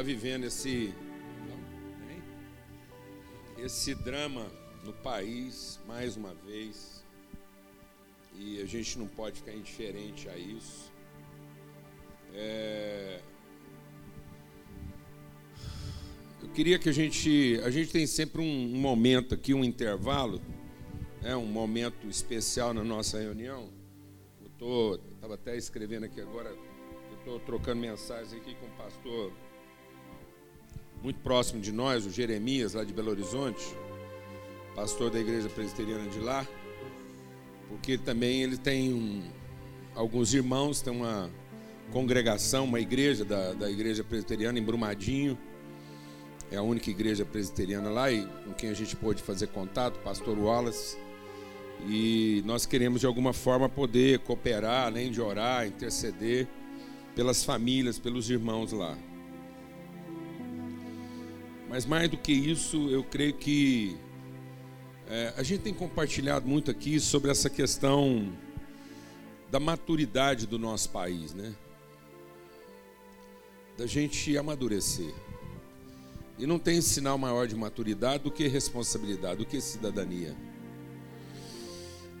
está vivendo esse esse drama no país mais uma vez e a gente não pode ficar indiferente a isso. É, eu queria que a gente a gente tem sempre um momento aqui, um intervalo é um momento especial na nossa reunião. Eu estava até escrevendo aqui agora, eu estou trocando mensagens aqui com o pastor muito próximo de nós, o Jeremias, lá de Belo Horizonte, pastor da igreja presbiteriana de lá, porque também ele tem um, alguns irmãos, tem uma congregação, uma igreja da, da igreja presbiteriana em Brumadinho, é a única igreja presbiteriana lá e com quem a gente pôde fazer contato, pastor Wallace. E nós queremos de alguma forma poder cooperar, além de orar, interceder pelas famílias, pelos irmãos lá. Mas mais do que isso, eu creio que é, a gente tem compartilhado muito aqui sobre essa questão da maturidade do nosso país, né? Da gente amadurecer. E não tem sinal maior de maturidade do que responsabilidade, do que cidadania.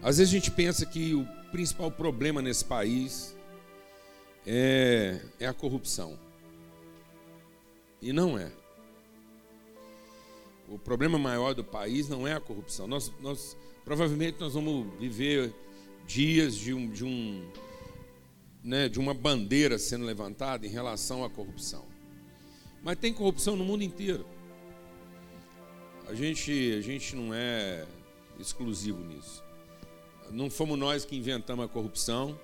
Às vezes a gente pensa que o principal problema nesse país é, é a corrupção. E não é. O problema maior do país não é a corrupção. Nós, nós provavelmente nós vamos viver dias de um, de um né, de uma bandeira sendo levantada em relação à corrupção. Mas tem corrupção no mundo inteiro. A gente, a gente não é exclusivo nisso. Não fomos nós que inventamos a corrupção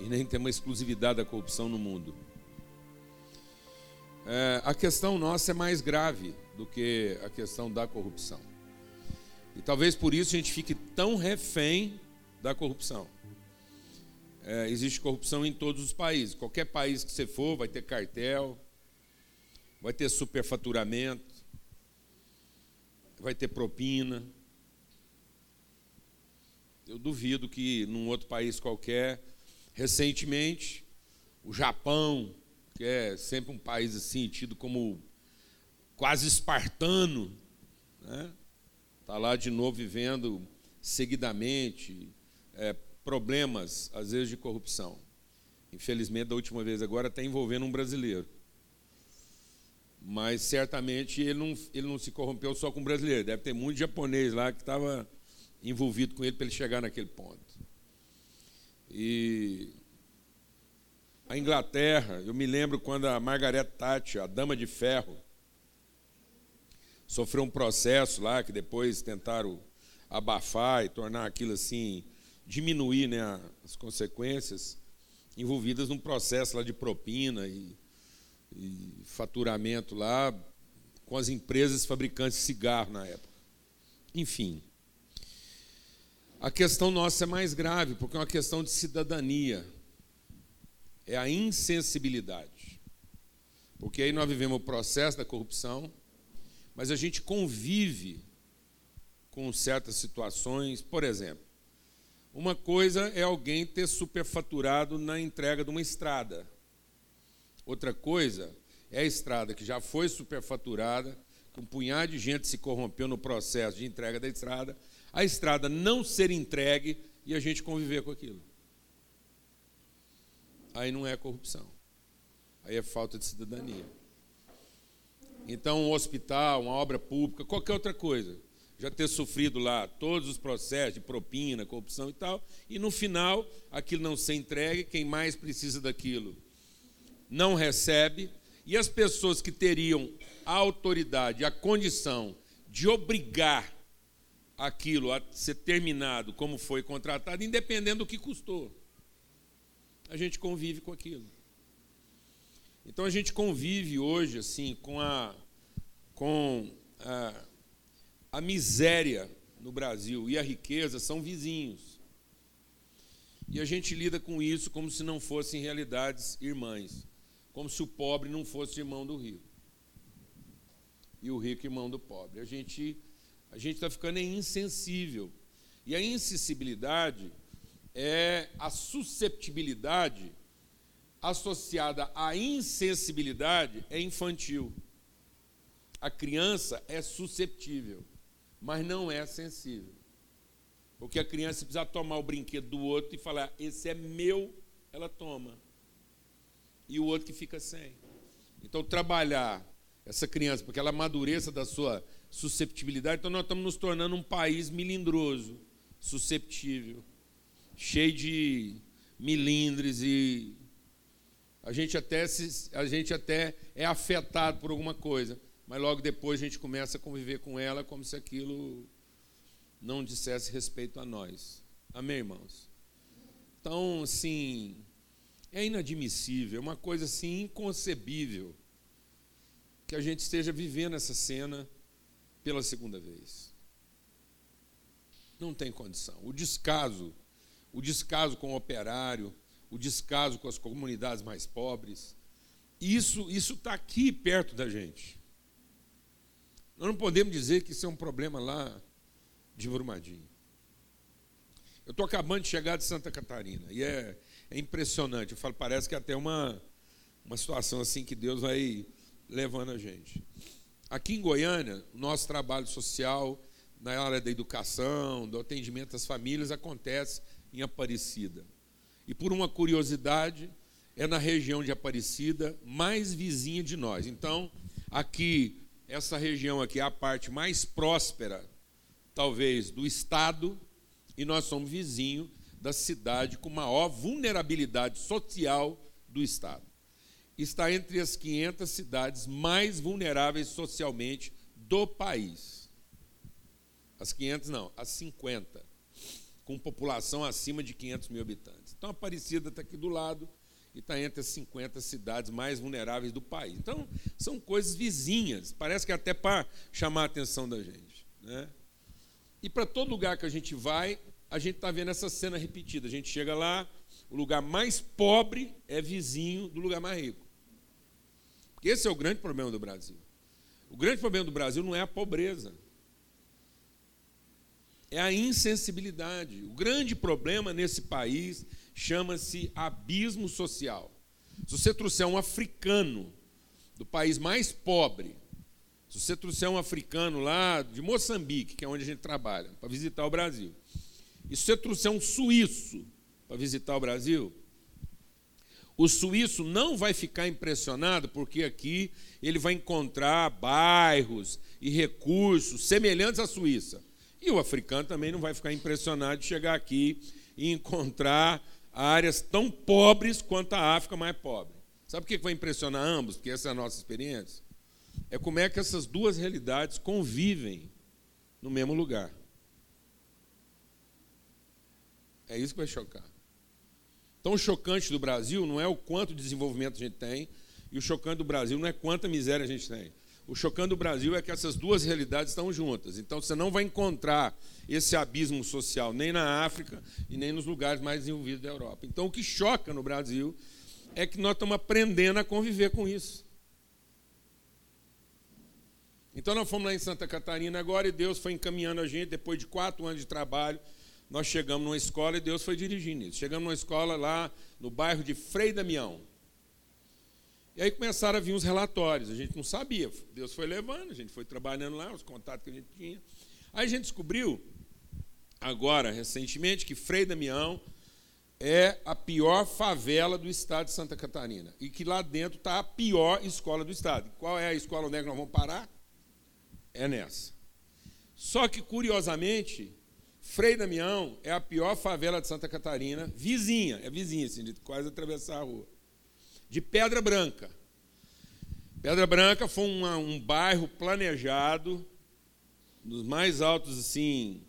e nem temos exclusividade da corrupção no mundo. É, a questão nossa é mais grave do que a questão da corrupção. E talvez por isso a gente fique tão refém da corrupção. É, existe corrupção em todos os países. Qualquer país que você for vai ter cartel, vai ter superfaturamento, vai ter propina. Eu duvido que num outro país qualquer, recentemente, o Japão, que é sempre um país assim tido como quase espartano, né? Tá lá de novo vivendo seguidamente é, problemas, às vezes de corrupção. Infelizmente, da última vez agora está envolvendo um brasileiro. Mas certamente ele não, ele não se corrompeu só com brasileiro. Deve ter muito japonês lá que estava envolvido com ele para ele chegar naquele ponto. E a Inglaterra, eu me lembro quando a Margaret Thatcher, a dama de ferro, sofreu um processo lá que depois tentaram abafar e tornar aquilo assim, diminuir né, as consequências envolvidas num processo lá de propina e, e faturamento lá com as empresas fabricantes de cigarro na época. Enfim, a questão nossa é mais grave, porque é uma questão de cidadania. É a insensibilidade. Porque aí nós vivemos o processo da corrupção, mas a gente convive com certas situações. Por exemplo, uma coisa é alguém ter superfaturado na entrega de uma estrada. Outra coisa é a estrada que já foi superfaturada, que um punhado de gente se corrompeu no processo de entrega da estrada, a estrada não ser entregue e a gente conviver com aquilo. Aí não é corrupção. Aí é falta de cidadania. Então, um hospital, uma obra pública, qualquer outra coisa, já ter sofrido lá todos os processos de propina, corrupção e tal, e no final aquilo não ser entregue, quem mais precisa daquilo não recebe, e as pessoas que teriam a autoridade, a condição de obrigar aquilo a ser terminado como foi contratado, independendo do que custou. A gente convive com aquilo. Então a gente convive hoje assim com a com a, a miséria no Brasil e a riqueza são vizinhos. E a gente lida com isso como se não fossem realidades irmãs, como se o pobre não fosse irmão do rico e o rico irmão do pobre. A gente a gente está ficando insensível. E a insensibilidade é a susceptibilidade associada à insensibilidade é infantil. A criança é susceptível, mas não é sensível. Porque a criança precisa tomar o brinquedo do outro e falar: esse é meu, ela toma. E o outro que fica sem. Então, trabalhar essa criança, porque ela amadureça da sua susceptibilidade, então nós estamos nos tornando um país melindroso, susceptível, cheio de milindres e a gente até se, a gente até é afetado por alguma coisa, mas logo depois a gente começa a conviver com ela como se aquilo não dissesse respeito a nós. Amém, irmãos? Então, assim, é inadmissível, é uma coisa assim inconcebível que a gente esteja vivendo essa cena pela segunda vez. Não tem condição. O descaso, o descaso com o operário, o descaso com as comunidades mais pobres, isso isso está aqui perto da gente. Nós não podemos dizer que isso é um problema lá de Brumadinho. Eu estou acabando de chegar de Santa Catarina e é, é impressionante. Eu falo, parece que é até uma, uma situação assim que Deus vai levando a gente. Aqui em Goiânia, nosso trabalho social na área da educação, do atendimento às famílias acontece em Aparecida. E por uma curiosidade, é na região de Aparecida, mais vizinha de nós. Então, aqui, essa região aqui é a parte mais próspera talvez, do Estado, e nós somos vizinho da cidade com maior vulnerabilidade social do Estado. Está entre as 500 cidades mais vulneráveis socialmente do país. As 500 não, as 50, com população acima de 500 mil habitantes. Então, Aparecida está aqui do lado e está entre as 50 cidades mais vulneráveis do país. Então, são coisas vizinhas, parece que é até para chamar a atenção da gente. Né? E para todo lugar que a gente vai, a gente está vendo essa cena repetida. A gente chega lá, o lugar mais pobre é vizinho do lugar mais rico. Esse é o grande problema do Brasil. O grande problema do Brasil não é a pobreza, é a insensibilidade. O grande problema nesse país chama-se abismo social. Se você trouxer um africano do país mais pobre se você trouxer um africano lá de Moçambique, que é onde a gente trabalha, para visitar o Brasil, e se você trouxer um suíço para visitar o Brasil, o suíço não vai ficar impressionado porque aqui ele vai encontrar bairros e recursos semelhantes à Suíça. E o africano também não vai ficar impressionado de chegar aqui e encontrar áreas tão pobres quanto a África mais pobre. Sabe o que vai impressionar ambos? Porque essa é a nossa experiência é como é que essas duas realidades convivem no mesmo lugar. É isso que vai chocar. Então, o chocante do Brasil não é o quanto de desenvolvimento a gente tem, e o chocante do Brasil não é quanta miséria a gente tem. O chocante do Brasil é que essas duas realidades estão juntas. Então, você não vai encontrar esse abismo social nem na África e nem nos lugares mais desenvolvidos da Europa. Então, o que choca no Brasil é que nós estamos aprendendo a conviver com isso. Então nós fomos lá em Santa Catarina agora e Deus foi encaminhando a gente, depois de quatro anos de trabalho, nós chegamos numa escola e Deus foi dirigindo isso. Chegamos numa escola lá no bairro de Frei Damião. E aí começaram a vir os relatórios, a gente não sabia, Deus foi levando, a gente foi trabalhando lá, os contatos que a gente tinha. Aí a gente descobriu, agora, recentemente, que Frei Damião é a pior favela do estado de Santa Catarina. E que lá dentro está a pior escola do estado. Qual é a escola onde é que nós vamos parar? é nessa. Só que, curiosamente, Frei Damião é a pior favela de Santa Catarina, vizinha, é vizinha, assim, de quase atravessar a rua. De Pedra Branca. Pedra Branca foi uma, um bairro planejado, dos mais altos assim,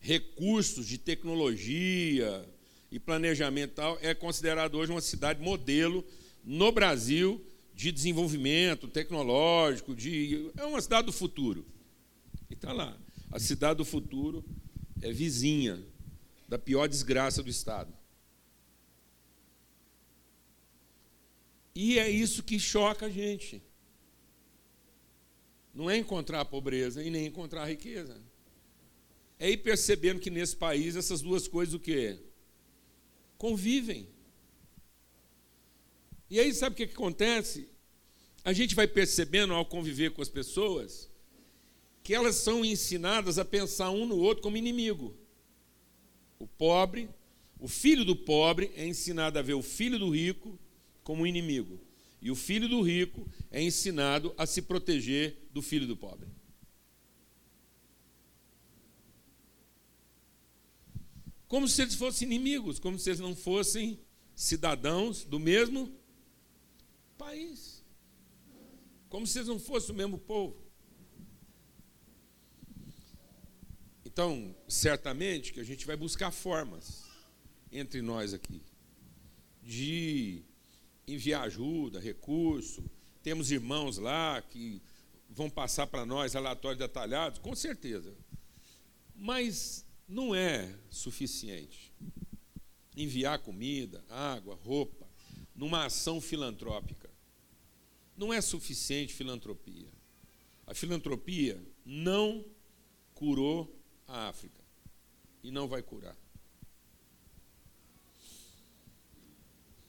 recursos de tecnologia e planejamento tal, é considerado hoje uma cidade modelo no Brasil de desenvolvimento tecnológico, de, é uma cidade do futuro. E está lá. A cidade do futuro é vizinha da pior desgraça do Estado. E é isso que choca a gente. Não é encontrar a pobreza e nem encontrar a riqueza. É ir percebendo que nesse país essas duas coisas o quê? convivem. E aí, sabe o que acontece? A gente vai percebendo ao conviver com as pessoas que elas são ensinadas a pensar um no outro como inimigo. O pobre, o filho do pobre é ensinado a ver o filho do rico como inimigo. E o filho do rico é ensinado a se proteger do filho do pobre. Como se eles fossem inimigos, como se eles não fossem cidadãos do mesmo país. Como se eles não fossem o mesmo povo. Então, certamente que a gente vai buscar formas entre nós aqui de enviar ajuda, recurso. Temos irmãos lá que vão passar para nós relatórios detalhados, com certeza. Mas não é suficiente enviar comida, água, roupa, numa ação filantrópica. Não é suficiente filantropia. A filantropia não curou a África e não vai curar.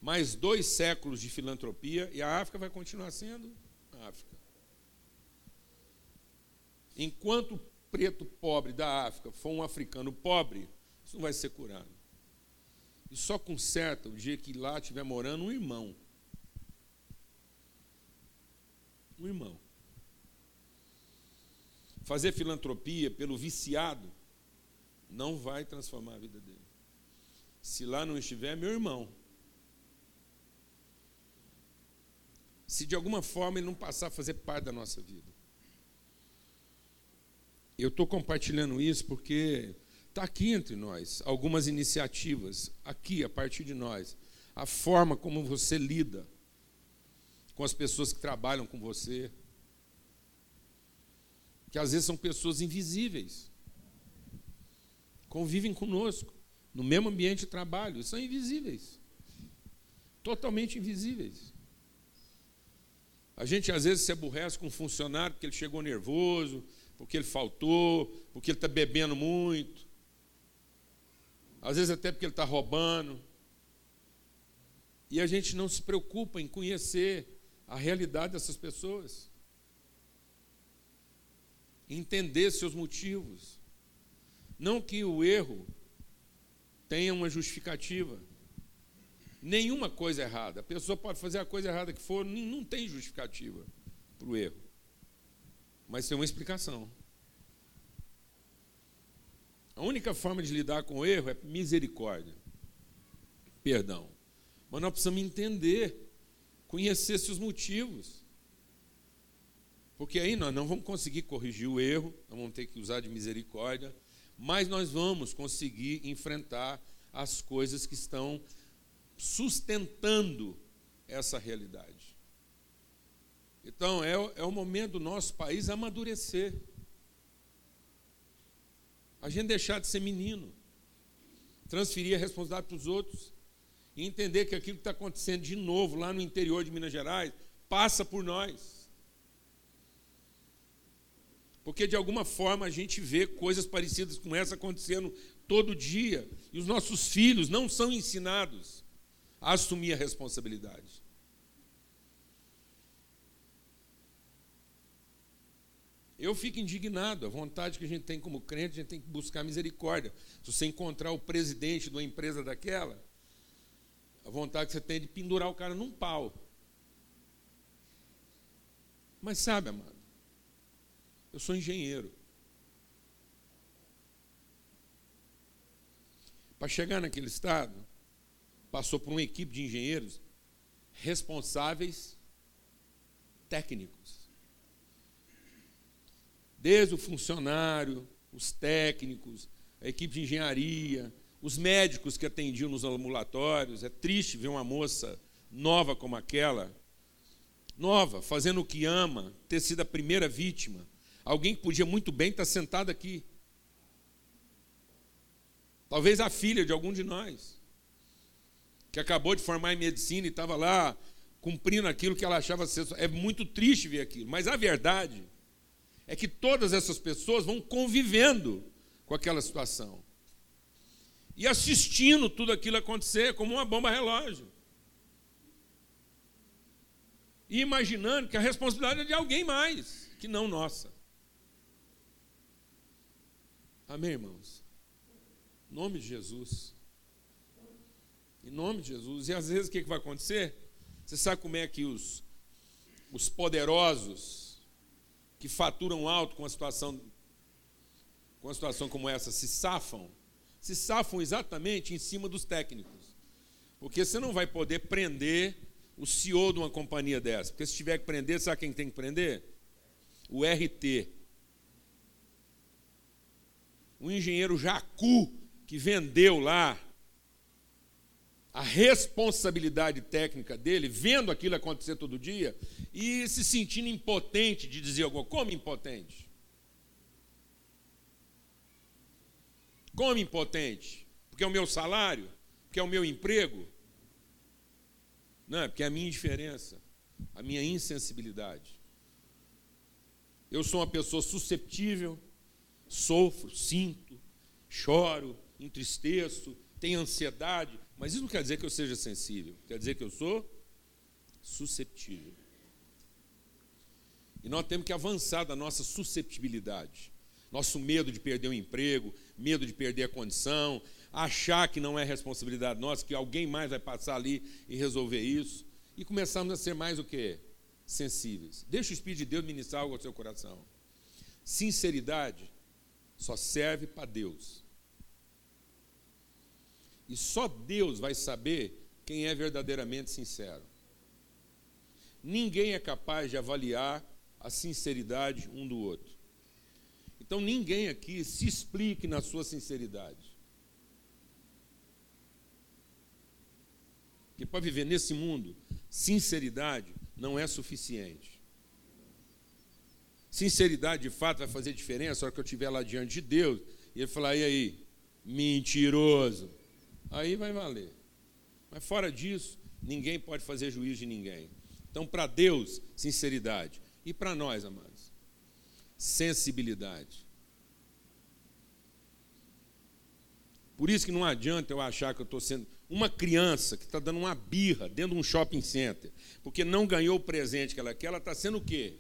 Mais dois séculos de filantropia e a África vai continuar sendo África. Enquanto o preto pobre da África for um africano pobre, isso não vai ser curado. E só conserta o dia que lá estiver morando um irmão. Um irmão. Fazer filantropia pelo viciado não vai transformar a vida dele. Se lá não estiver, meu irmão. Se de alguma forma ele não passar a fazer parte da nossa vida. Eu estou compartilhando isso porque está aqui entre nós algumas iniciativas, aqui a partir de nós. A forma como você lida com as pessoas que trabalham com você, que às vezes são pessoas invisíveis, convivem conosco, no mesmo ambiente de trabalho, são invisíveis, totalmente invisíveis. A gente às vezes se aborrece com um funcionário porque ele chegou nervoso, porque ele faltou, porque ele está bebendo muito, às vezes até porque ele está roubando. E a gente não se preocupa em conhecer a realidade dessas pessoas, entender seus motivos. Não que o erro tenha uma justificativa. Nenhuma coisa errada. A pessoa pode fazer a coisa errada que for, não tem justificativa para o erro mas tem uma explicação. A única forma de lidar com o erro é misericórdia, perdão. Mas nós precisamos entender, conhecer seus motivos. Porque aí nós não vamos conseguir corrigir o erro, nós vamos ter que usar de misericórdia, mas nós vamos conseguir enfrentar as coisas que estão sustentando essa realidade. Então, é, é o momento do nosso país amadurecer. A gente deixar de ser menino, transferir a responsabilidade para os outros e entender que aquilo que está acontecendo de novo lá no interior de Minas Gerais passa por nós. Porque de alguma forma a gente vê coisas parecidas com essa acontecendo todo dia e os nossos filhos não são ensinados assumir a responsabilidade. Eu fico indignado, a vontade que a gente tem como crente, a gente tem que buscar misericórdia. Se você encontrar o presidente de uma empresa daquela, a vontade que você tem é de pendurar o cara num pau. Mas sabe, amado, eu sou engenheiro. Para chegar naquele estado, passou por uma equipe de engenheiros responsáveis técnicos desde o funcionário, os técnicos, a equipe de engenharia, os médicos que atendiam nos ambulatórios. É triste ver uma moça nova como aquela, nova, fazendo o que ama, ter sido a primeira vítima. Alguém que podia muito bem estar sentado aqui. Talvez a filha de algum de nós, que acabou de formar em medicina e estava lá cumprindo aquilo que ela achava ser. É muito triste ver aquilo, mas a verdade é que todas essas pessoas vão convivendo com aquela situação. e assistindo tudo aquilo acontecer como uma bomba relógio. E imaginando que a responsabilidade é de alguém mais, que não nossa. Amém, irmãos? Em nome de Jesus. Em nome de Jesus. E às vezes o que, vai acontecer? Você sabe como é que os, os poderosos que faturam alto com a situação com uma situação como essa se safam? Se safam exatamente em cima dos técnicos. Porque você não vai poder prender o CEO de uma companhia dessa. Porque se tiver que prender, sabe quem tem que prender? O RT. O engenheiro Jacu, que vendeu lá a responsabilidade técnica dele, vendo aquilo acontecer todo dia e se sentindo impotente de dizer alguma. Como impotente? Como impotente? Porque é o meu salário? Porque é o meu emprego? Não, é porque é a minha indiferença, a minha insensibilidade. Eu sou uma pessoa susceptível, sofro, sinto, choro, entristeço, tenho ansiedade, mas isso não quer dizer que eu seja sensível, quer dizer que eu sou susceptível. E nós temos que avançar da nossa susceptibilidade, nosso medo de perder o emprego, medo de perder a condição, achar que não é responsabilidade nossa, que alguém mais vai passar ali e resolver isso, e começarmos a ser mais o que? Sensíveis. Deixa o Espírito de Deus ministrar algo ao seu coração. Sinceridade só serve para Deus. E só Deus vai saber quem é verdadeiramente sincero. Ninguém é capaz de avaliar a sinceridade um do outro. Então ninguém aqui se explique na sua sinceridade. Porque para viver nesse mundo, sinceridade não é suficiente. Sinceridade de fato vai fazer diferença na hora que eu estiver lá diante de Deus e ele falar: e aí, mentiroso. Aí vai valer. Mas fora disso, ninguém pode fazer juízo de ninguém. Então, para Deus, sinceridade. E para nós, amados? sensibilidade. Por isso que não adianta eu achar que eu estou sendo uma criança que está dando uma birra dentro de um shopping center, porque não ganhou o presente que ela quer, ela está sendo o quê?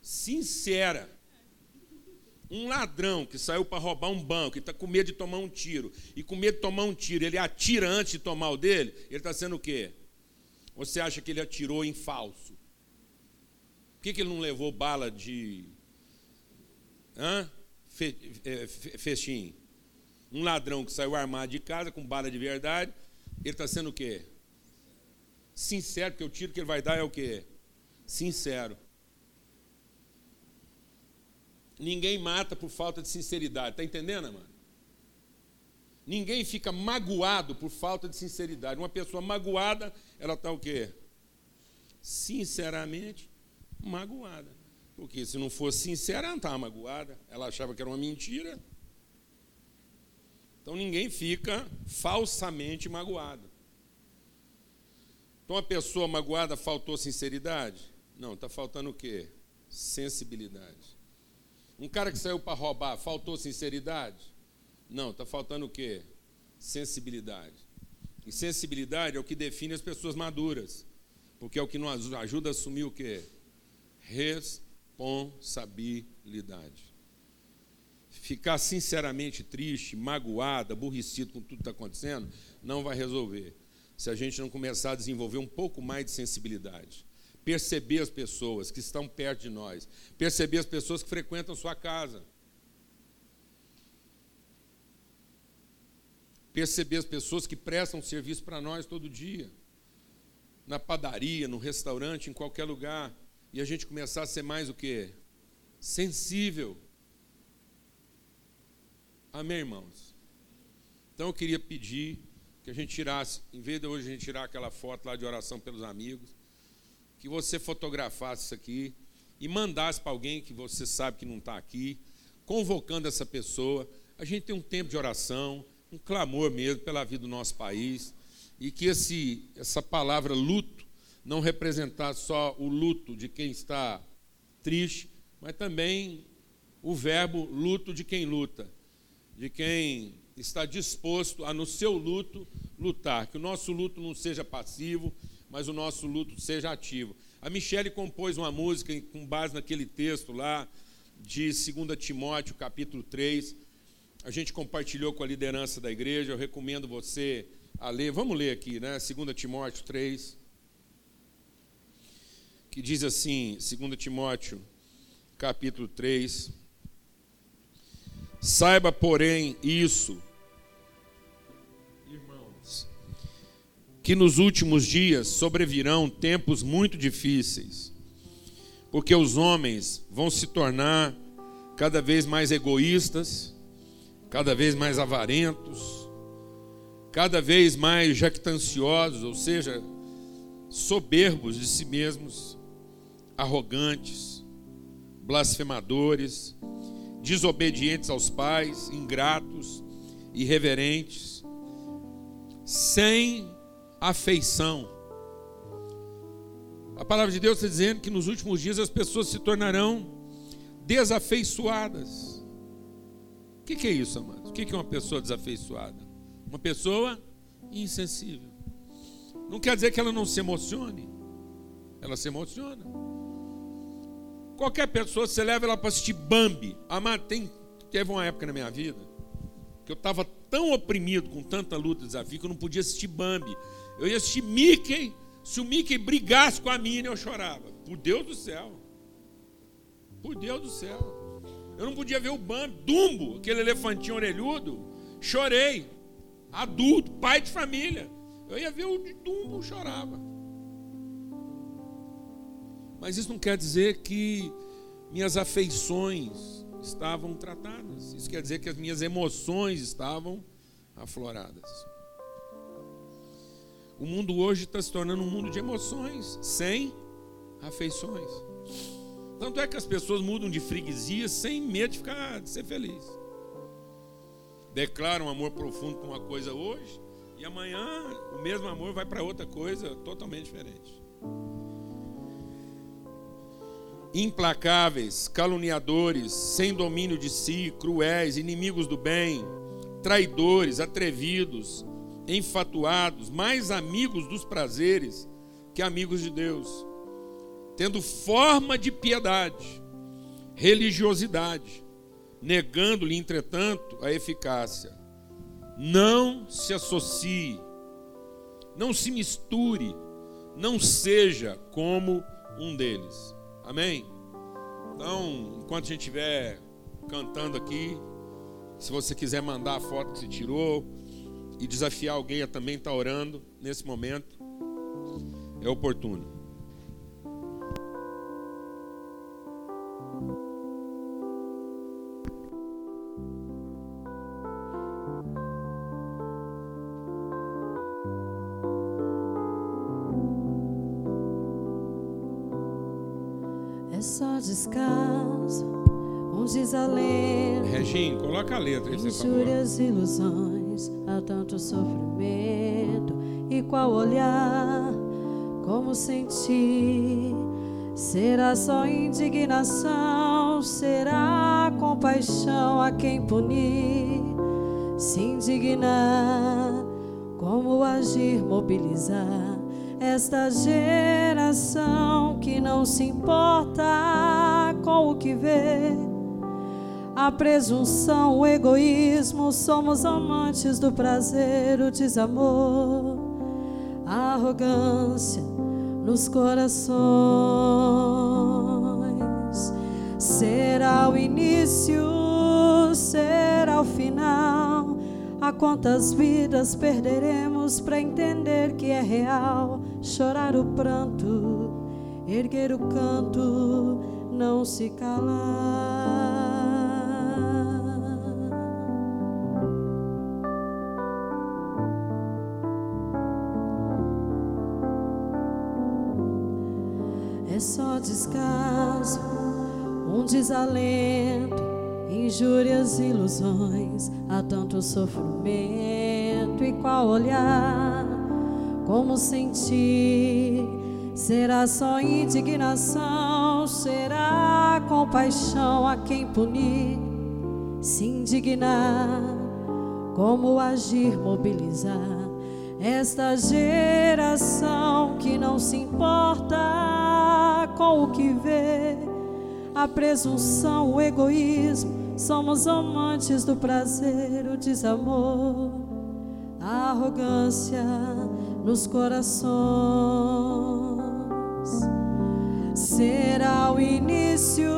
Sincera. Um ladrão que saiu para roubar um banco e está com medo de tomar um tiro, e com medo de tomar um tiro, ele atira antes de tomar o dele, ele está sendo o quê? Você acha que ele atirou em falso? que, que ele não levou bala de hã? Fe, é? Um ladrão que saiu armado de casa com bala de verdade, ele está sendo o quê? Sincero, porque o tiro que ele vai dar é o quê? Sincero. Ninguém mata por falta de sinceridade, está entendendo, mano? Ninguém fica magoado por falta de sinceridade. Uma pessoa magoada, ela está o quê? Sinceramente magoada. Porque se não fosse sincera, ela não estava magoada. Ela achava que era uma mentira. Então ninguém fica falsamente magoado. Então a pessoa magoada faltou sinceridade? Não, está faltando o quê? Sensibilidade. Um cara que saiu para roubar, faltou sinceridade? Não, está faltando o quê? Sensibilidade. E sensibilidade é o que define as pessoas maduras. Porque é o que nos ajuda a assumir o quê? responsabilidade. Ficar sinceramente triste, magoado, aborrecido com tudo que está acontecendo, não vai resolver. Se a gente não começar a desenvolver um pouco mais de sensibilidade. Perceber as pessoas que estão perto de nós. Perceber as pessoas que frequentam sua casa. Perceber as pessoas que prestam serviço para nós todo dia. Na padaria, no restaurante, em qualquer lugar e a gente começar a ser mais o que? Sensível. Amém, irmãos? Então eu queria pedir que a gente tirasse, em vez de hoje a gente tirar aquela foto lá de oração pelos amigos, que você fotografasse isso aqui e mandasse para alguém que você sabe que não está aqui, convocando essa pessoa. A gente tem um tempo de oração, um clamor mesmo pela vida do nosso país, e que esse, essa palavra luto não representar só o luto de quem está triste, mas também o verbo luto de quem luta. de quem está disposto a, no seu luto, lutar. Que o nosso luto não seja passivo, mas o nosso luto seja ativo. A Michele compôs uma música com base naquele texto lá de 2 Timóteo, capítulo 3. A gente compartilhou com a liderança da igreja, eu recomendo você a ler. Vamos ler aqui, né? 2 Timóteo 3. Que diz assim, 2 Timóteo, capítulo 3. Saiba, porém, isso, que nos últimos dias sobrevirão tempos muito difíceis, porque os homens vão se tornar cada vez mais egoístas, cada vez mais avarentos, cada vez mais jactanciosos, ou seja, soberbos de si mesmos, arrogantes, blasfemadores, desobedientes aos pais, ingratos, irreverentes, sem afeição. A palavra de Deus está dizendo que nos últimos dias as pessoas se tornarão desafeiçoadas. O que é isso, amados? O que é uma pessoa desafeiçoada? Uma pessoa insensível. Não quer dizer que ela não se emocione. Ela se emociona. Qualquer pessoa, você leva ela para assistir Bambi. Amado, tem, teve uma época na minha vida que eu estava tão oprimido com tanta luta e desafio que eu não podia assistir Bambi. Eu ia assistir Mickey. Se o Mickey brigasse com a Minnie, eu chorava. Por Deus do céu. Por Deus do céu. Eu não podia ver o Bambi, Dumbo, aquele elefantinho orelhudo. Chorei. Adulto, pai de família. Eu ia ver o Dumbo, chorava. Mas isso não quer dizer que minhas afeições estavam tratadas. Isso quer dizer que as minhas emoções estavam afloradas. O mundo hoje está se tornando um mundo de emoções, sem afeições. Tanto é que as pessoas mudam de freguesia sem medo de ficar de ser feliz. Declaram um amor profundo por uma coisa hoje e amanhã o mesmo amor vai para outra coisa totalmente diferente implacáveis, caluniadores, sem domínio de si, cruéis, inimigos do bem, traidores, atrevidos, enfatuados, mais amigos dos prazeres que amigos de Deus, tendo forma de piedade, religiosidade, negando-lhe, entretanto, a eficácia. Não se associe, não se misture, não seja como um deles. Amém? Então, enquanto a gente estiver cantando aqui, se você quiser mandar a foto que você tirou e desafiar alguém a também estar tá orando nesse momento, é oportuno. descanso, um desalento. Reginho, coloca a letra aí, ilusões, há tanto sofrimento. E qual olhar, como sentir? Será só indignação? Será compaixão a quem punir? Se indignar, como agir, mobilizar? esta geração que não se importa com o que vê. A presunção, o egoísmo, somos amantes do prazer, o desamor, a arrogância nos corações. Será o início, será o final a quantas vidas perderemos para entender que é real? Chorar o pranto, erguer o canto, não se calar. Descaso, um desalento injúrias, ilusões, há tanto sofrimento e qual olhar, como sentir? Será só indignação? Será compaixão a quem punir? se indignar, como agir, mobilizar esta geração que não se importa com o que vê, a presunção, o egoísmo, somos amantes do prazer, o desamor, a arrogância nos corações. Será o início,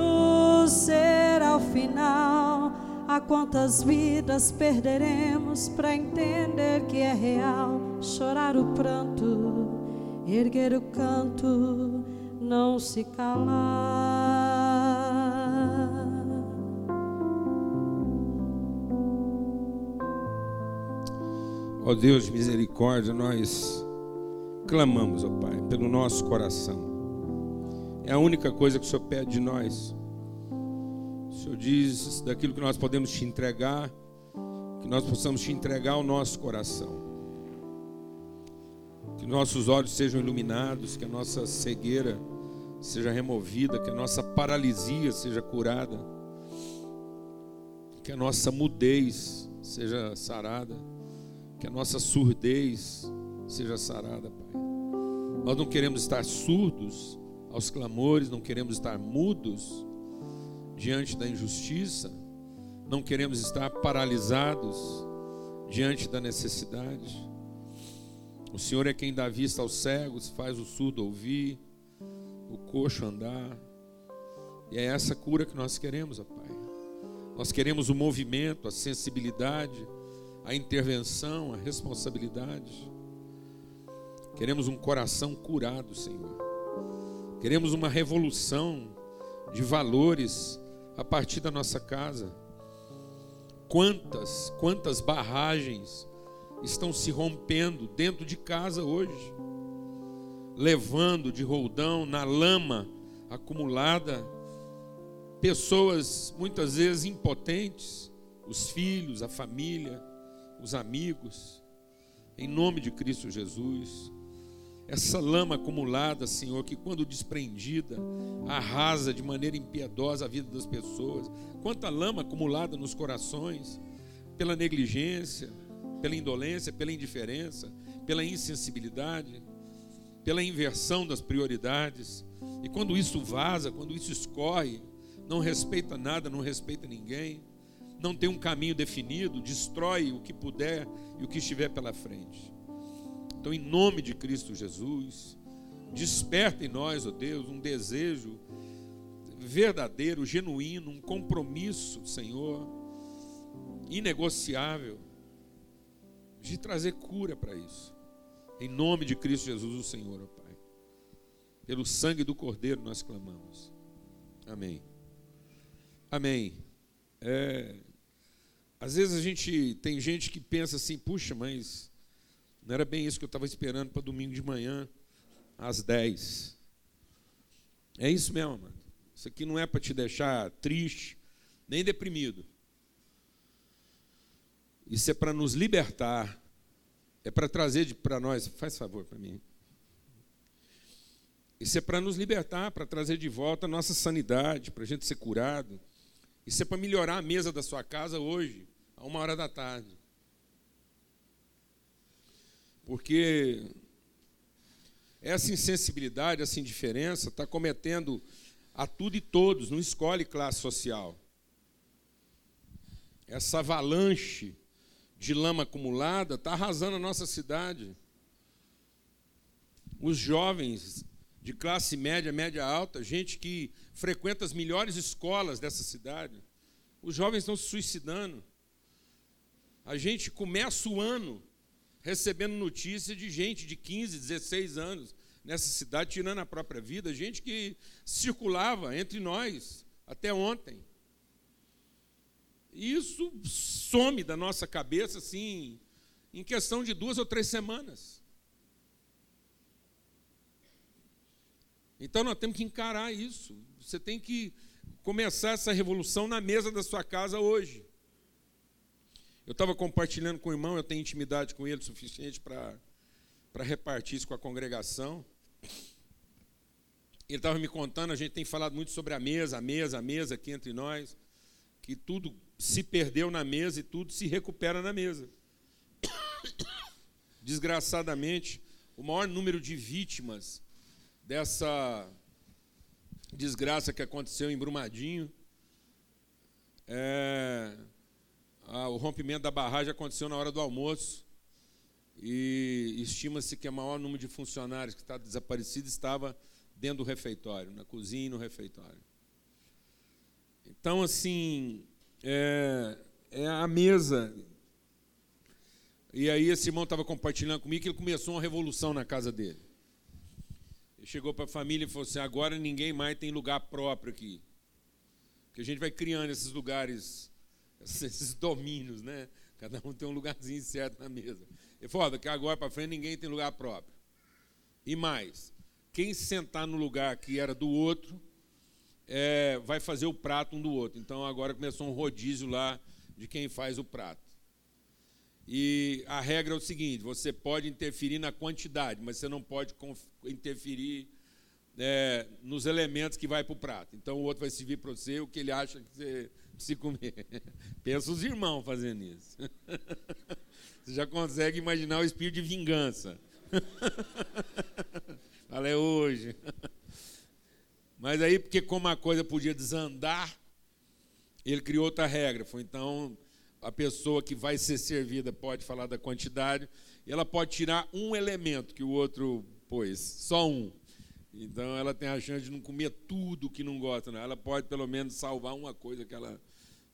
será o final. A quantas vidas perderemos para entender que é real? Chorar o pranto, erguer o canto, não se calar. Ó Deus de misericórdia, nós clamamos, ó Pai, pelo nosso coração. É a única coisa que o Senhor pede de nós. O Senhor diz daquilo que nós podemos te entregar, que nós possamos te entregar o nosso coração. Que nossos olhos sejam iluminados, que a nossa cegueira seja removida, que a nossa paralisia seja curada, que a nossa mudez seja sarada que a nossa surdez seja sarada, Pai. Nós não queremos estar surdos aos clamores, não queremos estar mudos diante da injustiça, não queremos estar paralisados diante da necessidade. O Senhor é quem dá vista aos cegos, faz o surdo ouvir, o coxo andar. E é essa cura que nós queremos, ó Pai. Nós queremos o movimento, a sensibilidade, a intervenção, a responsabilidade. Queremos um coração curado, Senhor. Queremos uma revolução de valores a partir da nossa casa. Quantas, quantas barragens estão se rompendo dentro de casa hoje, levando de roldão na lama acumulada pessoas muitas vezes impotentes, os filhos, a família, os amigos, em nome de Cristo Jesus. Essa lama acumulada, Senhor, que quando desprendida, arrasa de maneira impiedosa a vida das pessoas. Quanta lama acumulada nos corações, pela negligência, pela indolência, pela indiferença, pela insensibilidade, pela inversão das prioridades. E quando isso vaza, quando isso escorre, não respeita nada, não respeita ninguém não tem um caminho definido, destrói o que puder e o que estiver pela frente. Então, em nome de Cristo Jesus, desperta em nós, ó oh Deus, um desejo verdadeiro, genuíno, um compromisso, Senhor, inegociável, de trazer cura para isso. Em nome de Cristo Jesus, o Senhor, ó Pai. Pelo sangue do Cordeiro nós clamamos. Amém. Amém. É, às vezes a gente tem gente que pensa assim, puxa, mas não era bem isso que eu estava esperando para domingo de manhã, às 10. É isso mesmo, mano. Isso aqui não é para te deixar triste, nem deprimido. Isso é para nos libertar. É para trazer para nós, faz favor para mim. Isso é para nos libertar, para trazer de volta a nossa sanidade, para a gente ser curado. Isso é para melhorar a mesa da sua casa hoje, a uma hora da tarde. Porque essa insensibilidade, essa indiferença está cometendo a tudo e todos, não escolhe classe social. Essa avalanche de lama acumulada está arrasando a nossa cidade. Os jovens de classe média, média alta, gente que frequenta as melhores escolas dessa cidade, os jovens estão se suicidando. A gente começa o ano recebendo notícia de gente de 15, 16 anos nessa cidade tirando a própria vida, gente que circulava entre nós até ontem. Isso some da nossa cabeça assim em questão de duas ou três semanas. Então nós temos que encarar isso. Você tem que começar essa revolução na mesa da sua casa hoje. Eu estava compartilhando com o irmão, eu tenho intimidade com ele suficiente para repartir isso com a congregação. Ele estava me contando, a gente tem falado muito sobre a mesa, a mesa, a mesa aqui entre nós, que tudo se perdeu na mesa e tudo se recupera na mesa. Desgraçadamente, o maior número de vítimas dessa desgraça que aconteceu em Brumadinho é, a, o rompimento da barragem aconteceu na hora do almoço e estima-se que o maior número de funcionários que está desaparecido estava dentro do refeitório, na cozinha e no refeitório. Então, assim, é, é a mesa. E aí esse irmão estava compartilhando comigo que ele começou uma revolução na casa dele. Ele chegou para a família e falou assim: agora ninguém mais tem lugar próprio aqui. Porque a gente vai criando esses lugares, esses domínios, né? Cada um tem um lugarzinho certo na mesa. Ele falou: daqui agora para frente ninguém tem lugar próprio. E mais, quem sentar no lugar que era do outro, é, vai fazer o prato um do outro. Então agora começou um rodízio lá de quem faz o prato. E a regra é o seguinte: você pode interferir na quantidade, mas você não pode interferir é, nos elementos que vai para o prato. Então o outro vai servir para você o que ele acha que você precisa comer. Pensa os irmãos fazendo isso. Você já consegue imaginar o espírito de vingança. Fala, é hoje. Mas aí, porque como a coisa podia desandar, ele criou outra regra. Foi então a pessoa que vai ser servida pode falar da quantidade, e ela pode tirar um elemento que o outro pôs, só um. Então ela tem a chance de não comer tudo que não gosta, não. ela pode pelo menos salvar uma coisa que ela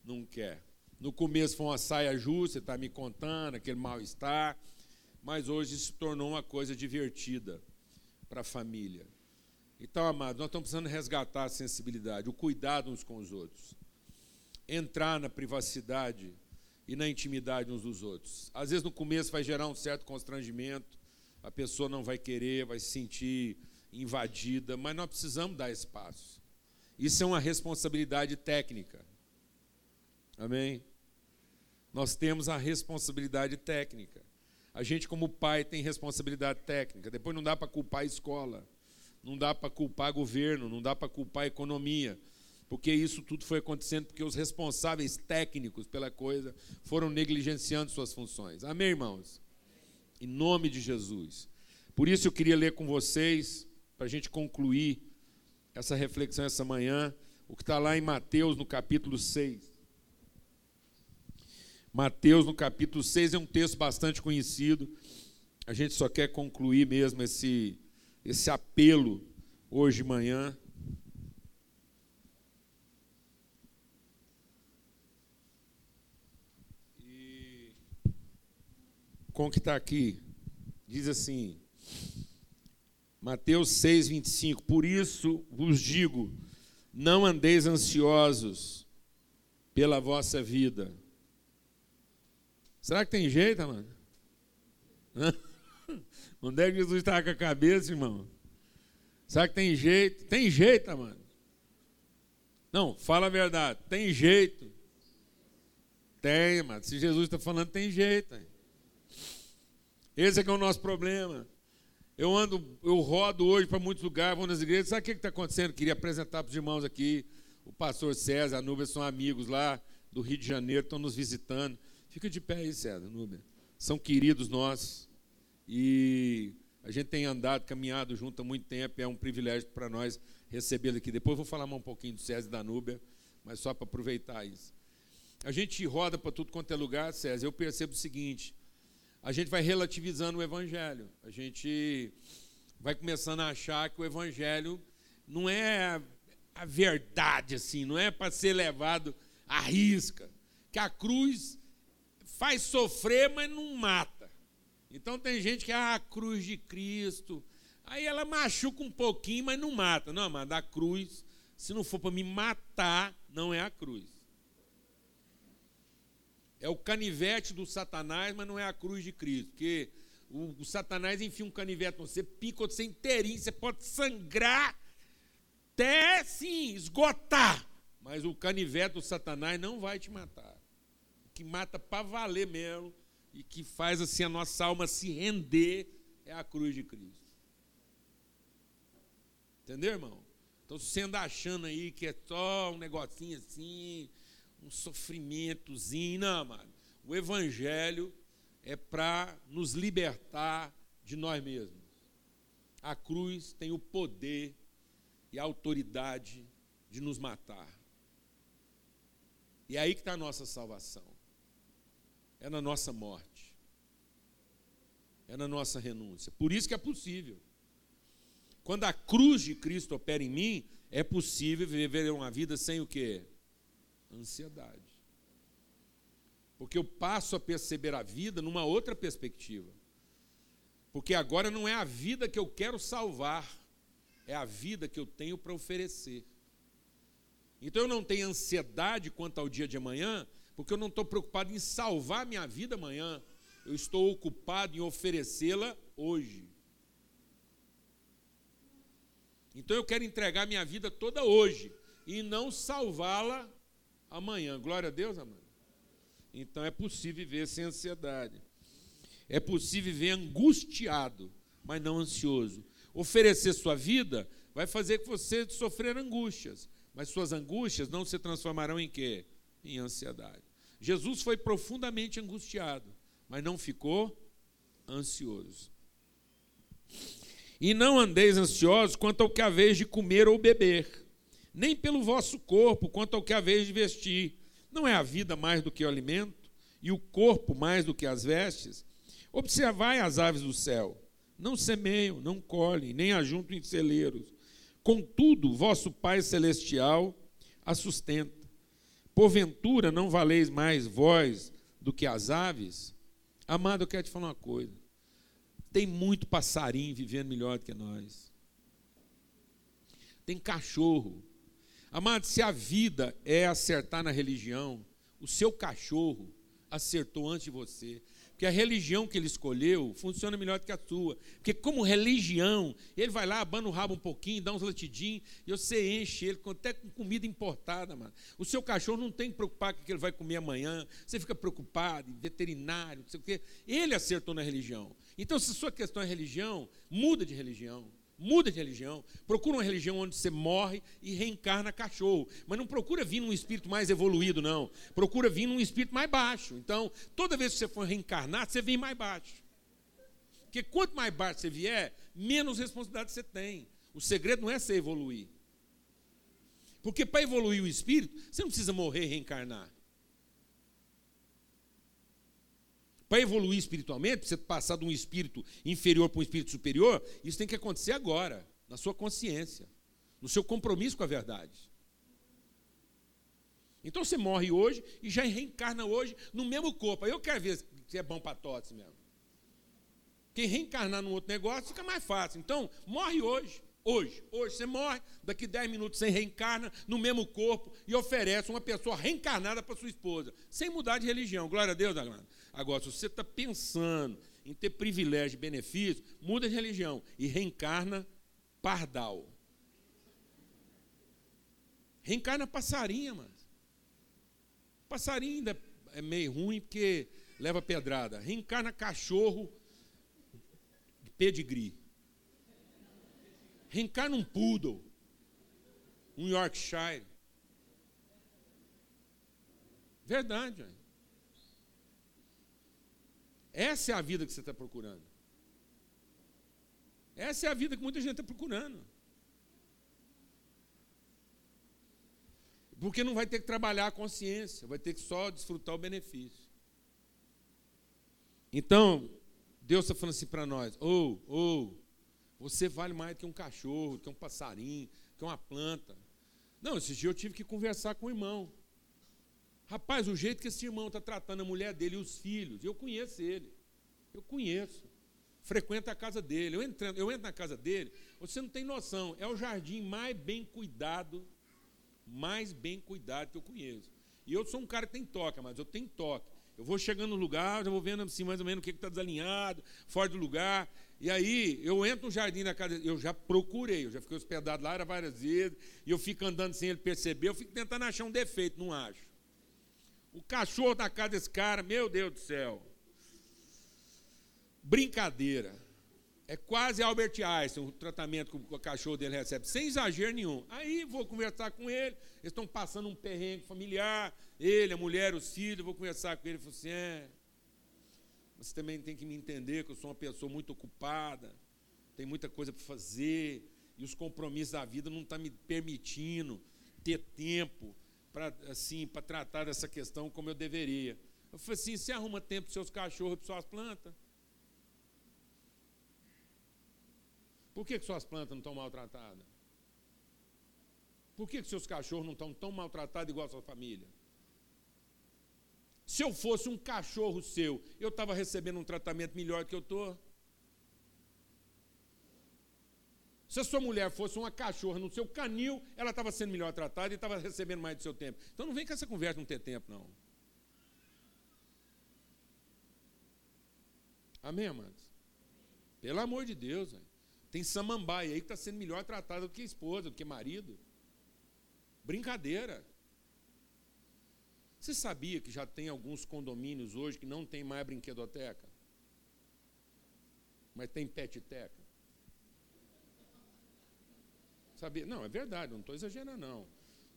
não quer. No começo foi uma saia justa, você está me contando, aquele mal-estar, mas hoje se tornou uma coisa divertida para a família. Então, amados, nós estamos precisando resgatar a sensibilidade, o cuidado uns com os outros. Entrar na privacidade e na intimidade uns dos outros. Às vezes no começo vai gerar um certo constrangimento, a pessoa não vai querer, vai se sentir invadida, mas nós precisamos dar espaço. Isso é uma responsabilidade técnica. Amém? Nós temos a responsabilidade técnica. A gente, como pai, tem responsabilidade técnica. Depois não dá para culpar a escola não dá para culpar governo, não dá para culpar economia, porque isso tudo foi acontecendo porque os responsáveis técnicos pela coisa foram negligenciando suas funções. Amém, irmãos? Em nome de Jesus. Por isso eu queria ler com vocês, para a gente concluir essa reflexão essa manhã, o que está lá em Mateus, no capítulo 6. Mateus, no capítulo 6, é um texto bastante conhecido. A gente só quer concluir mesmo esse, esse apelo hoje de manhã. E com que está aqui, diz assim, Mateus 6, 25: Por isso vos digo, não andeis ansiosos pela vossa vida. Será que tem jeito, mano? Onde é que Jesus estava com a cabeça, irmão? Será que tem jeito? Tem jeito, mano. Não, fala a verdade. Tem jeito. Tem, mano. Se Jesus está falando, tem jeito. Esse é que é o nosso problema. Eu ando, eu rodo hoje para muitos lugares, vou nas igrejas. Sabe o que está acontecendo? Queria apresentar para os irmãos aqui. O pastor César, a Núbia são amigos lá do Rio de Janeiro, estão nos visitando. Fica de pé aí, César, Núbia. São queridos nossos. E a gente tem andado, caminhado junto há muito tempo, é um privilégio para nós recebê-lo aqui. Depois vou falar um pouquinho do e da Núbia, mas só para aproveitar isso. A gente roda para tudo quanto é lugar, César, eu percebo o seguinte, a gente vai relativizando o Evangelho, a gente vai começando a achar que o Evangelho não é a verdade, assim, não é para ser levado à risca, que a cruz faz sofrer, mas não mata. Então tem gente que, ah, a cruz de Cristo. Aí ela machuca um pouquinho, mas não mata. Não, mas a cruz, se não for para me matar, não é a cruz. É o canivete do Satanás, mas não é a cruz de Cristo. Porque o, o Satanás enfia um canivete você, pica você inteirinho, você pode sangrar até sim, esgotar. Mas o canivete do Satanás não vai te matar. O que mata para valer mesmo e que faz assim a nossa alma se render é a cruz de Cristo. Entendeu, irmão? Então, se você anda achando aí que é só um negocinho assim, um sofrimentozinho. Não, amado. O Evangelho é para nos libertar de nós mesmos. A cruz tem o poder e a autoridade de nos matar. E é aí que está a nossa salvação. É na nossa morte. É na nossa renúncia. Por isso que é possível. Quando a cruz de Cristo opera em mim, é possível viver uma vida sem o quê? Ansiedade. Porque eu passo a perceber a vida numa outra perspectiva. Porque agora não é a vida que eu quero salvar, é a vida que eu tenho para oferecer. Então eu não tenho ansiedade quanto ao dia de amanhã, porque eu não estou preocupado em salvar minha vida amanhã. Eu estou ocupado em oferecê-la hoje. Então eu quero entregar minha vida toda hoje e não salvá-la amanhã. Glória a Deus, amado. Então é possível viver sem ansiedade. É possível viver angustiado, mas não ansioso. Oferecer sua vida vai fazer que você sofrer angústias, mas suas angústias não se transformarão em quê? Em ansiedade. Jesus foi profundamente angustiado, mas não ficou ansioso. E não andeis ansiosos quanto ao que haveis de comer ou beber, nem pelo vosso corpo quanto ao que haveis de vestir. Não é a vida mais do que o alimento, e o corpo mais do que as vestes? Observai as aves do céu, não semeiam, não colhem, nem ajuntam em celeiros. Contudo, vosso Pai Celestial a sustenta. Porventura não valeis mais vós do que as aves? Amado, eu quero te falar uma coisa. Tem muito passarinho vivendo melhor do que nós. Tem cachorro. Amado, se a vida é acertar na religião, o seu cachorro acertou antes de você. Porque a religião que ele escolheu funciona melhor do que a sua. Porque, como religião, ele vai lá, abana o rabo um pouquinho, dá uns latidinhos, e você enche ele, até com comida importada, mano. O seu cachorro não tem que preocupar com o que ele vai comer amanhã. Você fica preocupado, veterinário, não sei o quê. Ele acertou na religião. Então, se a sua questão é religião, muda de religião. Muda de religião. Procura uma religião onde você morre e reencarna cachorro. Mas não procura vir num espírito mais evoluído, não. Procura vir num espírito mais baixo. Então, toda vez que você for reencarnar, você vem mais baixo. Porque quanto mais baixo você vier, menos responsabilidade você tem. O segredo não é você evoluir. Porque para evoluir o espírito, você não precisa morrer e reencarnar. Para evoluir espiritualmente, para você passar de um espírito inferior para um espírito superior, isso tem que acontecer agora, na sua consciência, no seu compromisso com a verdade. Então você morre hoje e já reencarna hoje no mesmo corpo. Aí eu quero ver se é bom para todos mesmo. Quem reencarnar num outro negócio fica mais fácil. Então, morre hoje. Hoje, hoje você morre, daqui 10 minutos você reencarna no mesmo corpo e oferece uma pessoa reencarnada para sua esposa, sem mudar de religião. Glória a Deus, Aglana. Agora, se você está pensando em ter privilégio e benefício, muda de religião e reencarna pardal. Reencarna passarinha, mano. Passarinho ainda é meio ruim porque leva pedrada. Reencarna cachorro de pedigree. Reencarna um poodle, um Yorkshire. Verdade, velho. Essa é a vida que você está procurando. Essa é a vida que muita gente está procurando. Porque não vai ter que trabalhar a consciência, vai ter que só desfrutar o benefício. Então, Deus está falando assim para nós: ou, oh, ou, oh, você vale mais do que um cachorro, que um passarinho, que uma planta. Não, esse dia eu tive que conversar com o irmão. Rapaz, o jeito que esse irmão está tratando a mulher dele e os filhos, eu conheço ele. Eu conheço. Frequento a casa dele. Eu entro, eu entro na casa dele, você não tem noção. É o jardim mais bem cuidado, mais bem cuidado que eu conheço. E eu sou um cara que tem toque, mas eu tenho toque. Eu vou chegando no lugar, já vou vendo assim mais ou menos o que está desalinhado, fora do lugar. E aí eu entro no jardim da casa, eu já procurei, eu já fiquei hospedado lá várias vezes, e eu fico andando sem ele perceber, eu fico tentando achar um defeito, não acho. O cachorro da casa desse cara, meu Deus do céu. Brincadeira. É quase Albert Einstein, o tratamento que o cachorro dele recebe, sem exagero nenhum. Aí vou conversar com ele, eles estão passando um perrengue familiar, ele, a mulher, os filhos, vou conversar com ele falo assim: é, você também tem que me entender que eu sou uma pessoa muito ocupada, tem muita coisa para fazer, e os compromissos da vida não estão tá me permitindo ter tempo para assim, tratar dessa questão como eu deveria. Eu falei assim: você arruma tempo para seus cachorros e para suas plantas? Por que, que suas plantas não estão maltratadas? Por que, que seus cachorros não estão tão maltratados igual a sua família? Se eu fosse um cachorro seu, eu estava recebendo um tratamento melhor do que eu estou. Se a sua mulher fosse uma cachorra no seu canil, ela estava sendo melhor tratada e estava recebendo mais do seu tempo. Então não vem com essa conversa não ter tempo, não. Amém, amados? Pelo amor de Deus, véio. tem samambaia aí que está sendo melhor tratada do que esposa, do que marido. Brincadeira. Você sabia que já tem alguns condomínios hoje que não tem mais brinquedoteca? Mas tem petiteca? Sabia? Não, é verdade, não estou exagerando, não.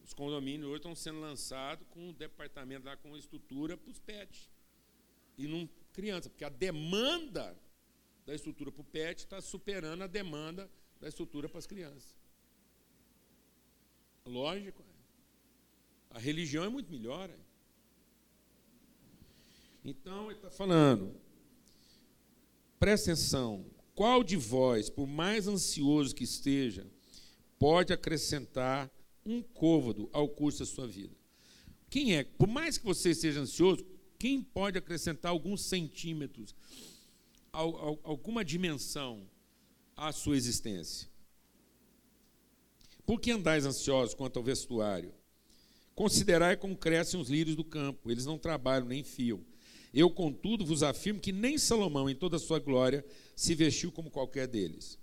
Os condomínios hoje estão sendo lançados com um departamento lá com estrutura para os pets. E não criança, porque a demanda da estrutura para o pet está superando a demanda da estrutura para as crianças. Lógico. É. A religião é muito melhor. É. Então, ele está falando, presta atenção, qual de vós, por mais ansioso que esteja, pode acrescentar um côvado ao curso da sua vida. Quem é? Por mais que você esteja ansioso, quem pode acrescentar alguns centímetros, alguma dimensão à sua existência? Por que andais ansiosos quanto ao vestuário? Considerai como crescem os lírios do campo, eles não trabalham nem fiam. Eu, contudo, vos afirmo que nem Salomão, em toda a sua glória, se vestiu como qualquer deles.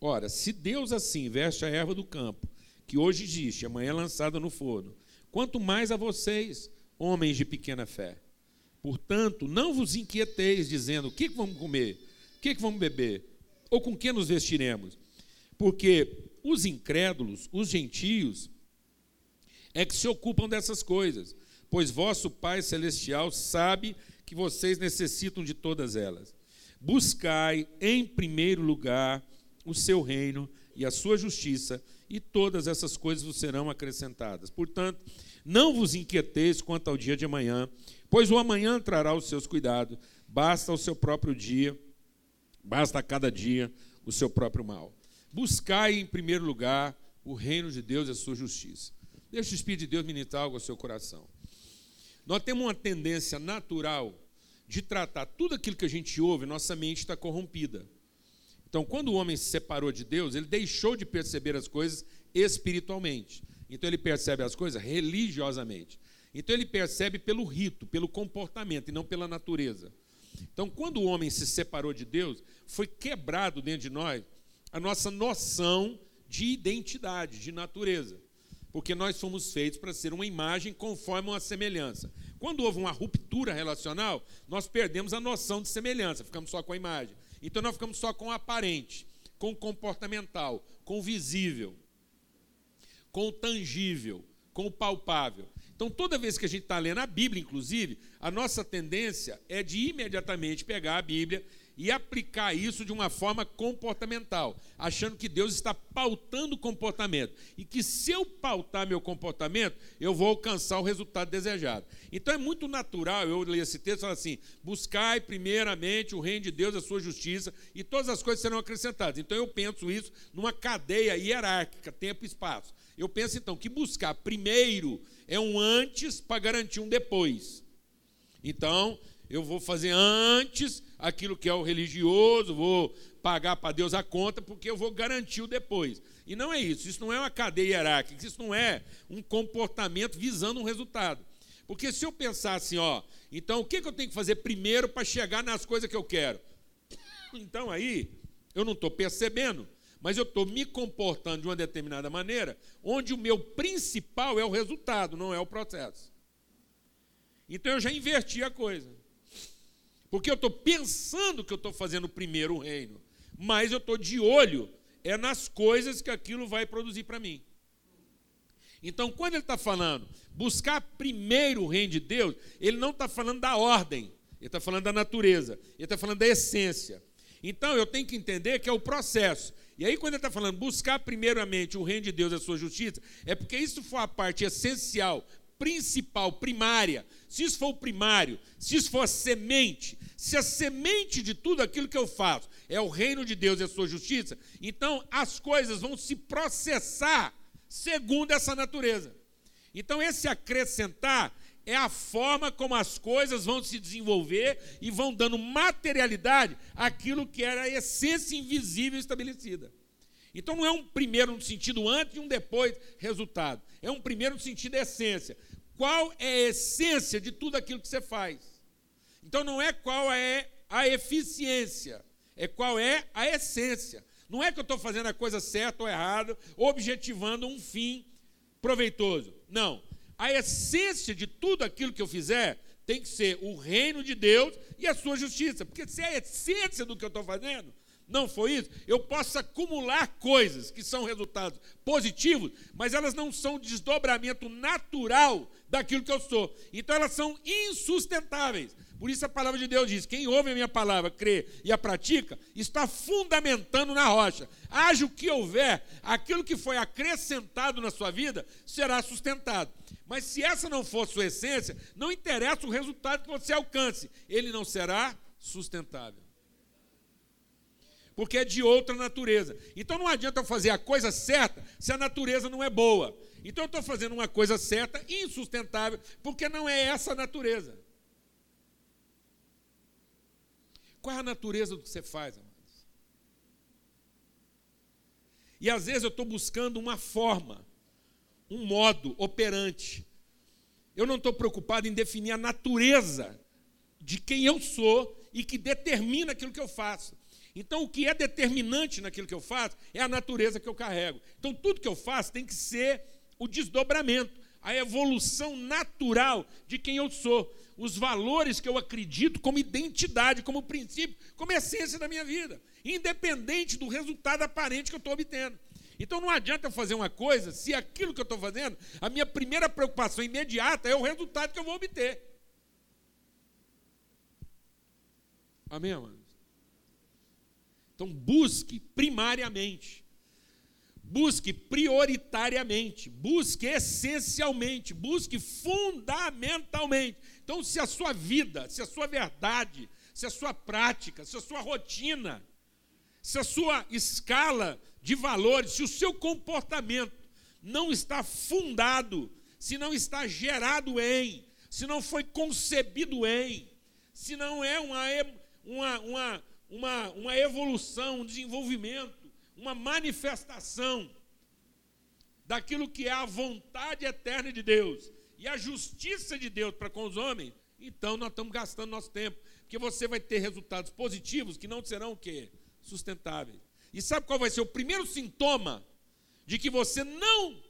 Ora, se Deus assim veste a erva do campo, que hoje existe, amanhã é lançada no forno, quanto mais a vocês, homens de pequena fé. Portanto, não vos inquieteis dizendo: o que, vamos comer? O que, que vamos beber? Ou com que nos vestiremos? Porque os incrédulos, os gentios, é que se ocupam dessas coisas, pois vosso Pai Celestial sabe que vocês necessitam de todas elas. Buscai, em primeiro lugar, o seu reino e a sua justiça, e todas essas coisas vos serão acrescentadas. Portanto, não vos inquieteis quanto ao dia de amanhã, pois o amanhã trará os seus cuidados, basta o seu próprio dia, basta a cada dia o seu próprio mal. Buscai em primeiro lugar o reino de Deus e a sua justiça. Deixa o Espírito de Deus ministrar algo ao seu coração. Nós temos uma tendência natural de tratar tudo aquilo que a gente ouve, nossa mente está corrompida. Então, quando o homem se separou de Deus, ele deixou de perceber as coisas espiritualmente. Então, ele percebe as coisas religiosamente. Então, ele percebe pelo rito, pelo comportamento e não pela natureza. Então, quando o homem se separou de Deus, foi quebrado dentro de nós a nossa noção de identidade, de natureza. Porque nós somos feitos para ser uma imagem conforme uma semelhança. Quando houve uma ruptura relacional, nós perdemos a noção de semelhança, ficamos só com a imagem. Então nós ficamos só com o aparente, com o comportamental, com o visível, com o tangível, com o palpável. Então, toda vez que a gente está lendo a Bíblia, inclusive, a nossa tendência é de imediatamente pegar a Bíblia e aplicar isso de uma forma comportamental, achando que Deus está pautando o comportamento e que se eu pautar meu comportamento, eu vou alcançar o resultado desejado. Então é muito natural eu ler esse texto e falar assim: buscai primeiramente o reino de Deus, a sua justiça, e todas as coisas serão acrescentadas. Então eu penso isso numa cadeia hierárquica, tempo e espaço. Eu penso então que buscar primeiro é um antes para garantir um depois. Então, eu vou fazer antes aquilo que é o religioso, vou pagar para Deus a conta, porque eu vou garantir o depois. E não é isso, isso não é uma cadeia hierárquica, isso não é um comportamento visando um resultado. Porque se eu pensar assim, ó, então o que, que eu tenho que fazer primeiro para chegar nas coisas que eu quero? Então aí, eu não estou percebendo, mas eu estou me comportando de uma determinada maneira, onde o meu principal é o resultado, não é o processo. Então eu já inverti a coisa. Porque eu estou pensando que eu estou fazendo primeiro o reino. mais eu estou de olho é nas coisas que aquilo vai produzir para mim. Então, quando ele está falando buscar primeiro o reino de Deus, ele não está falando da ordem, ele está falando da natureza, ele está falando da essência. Então, eu tenho que entender que é o processo. E aí, quando ele está falando buscar primeiramente o reino de Deus e a sua justiça, é porque isso for a parte essencial, principal, primária. Se isso for o primário, se isso for a semente, se a semente de tudo aquilo que eu faço é o reino de Deus e a sua justiça, então as coisas vão se processar segundo essa natureza. Então, esse acrescentar é a forma como as coisas vão se desenvolver e vão dando materialidade àquilo que era a essência invisível estabelecida. Então não é um primeiro no sentido antes e um depois resultado. É um primeiro no sentido essência. Qual é a essência de tudo aquilo que você faz? Então não é qual é a eficiência, é qual é a essência. Não é que eu estou fazendo a coisa certa ou errada, objetivando um fim proveitoso. Não. A essência de tudo aquilo que eu fizer tem que ser o reino de Deus e a sua justiça. Porque se a essência do que eu estou fazendo não foi isso, eu posso acumular coisas que são resultados positivos, mas elas não são desdobramento natural daquilo que eu sou. Então elas são insustentáveis. Por isso a palavra de Deus diz: quem ouve a minha palavra, crê e a pratica, está fundamentando na rocha. Haja o que houver, aquilo que foi acrescentado na sua vida será sustentado. Mas se essa não for sua essência, não interessa o resultado que você alcance, ele não será sustentável. Porque é de outra natureza. Então não adianta eu fazer a coisa certa se a natureza não é boa. Então eu estou fazendo uma coisa certa, insustentável, porque não é essa a natureza. Qual é a natureza do que você faz, amados? E às vezes eu estou buscando uma forma, um modo operante. Eu não estou preocupado em definir a natureza de quem eu sou e que determina aquilo que eu faço. Então, o que é determinante naquilo que eu faço é a natureza que eu carrego. Então, tudo que eu faço tem que ser o desdobramento, a evolução natural de quem eu sou os valores que eu acredito como identidade, como princípio, como essência da minha vida, independente do resultado aparente que eu estou obtendo. Então não adianta eu fazer uma coisa se aquilo que eu estou fazendo, a minha primeira preocupação imediata é o resultado que eu vou obter. Amém, amados? Então busque primariamente, busque prioritariamente, busque essencialmente, busque fundamentalmente então, se a sua vida, se a sua verdade, se a sua prática, se a sua rotina, se a sua escala de valores, se o seu comportamento não está fundado, se não está gerado em, se não foi concebido em, se não é uma, uma, uma, uma, uma evolução, um desenvolvimento, uma manifestação daquilo que é a vontade eterna de Deus, e a justiça de Deus para com os homens, então nós estamos gastando nosso tempo, porque você vai ter resultados positivos que não serão o quê? Sustentáveis. E sabe qual vai ser o primeiro sintoma de que você não